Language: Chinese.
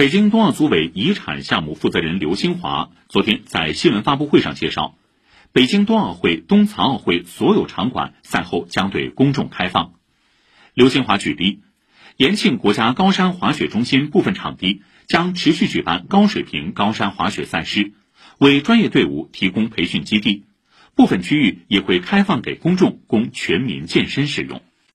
北京冬奥组委遗产项目负责人刘新华昨天在新闻发布会上介绍北京冬奥会冬残奥会所有场馆赛后将对公众开放。刘新华举例延庆国家高山滑雪中心部分场地将持续举办高水平高山滑雪赛事为专业队伍提供培训基地部分区域也会开放给公众供全民健身使用。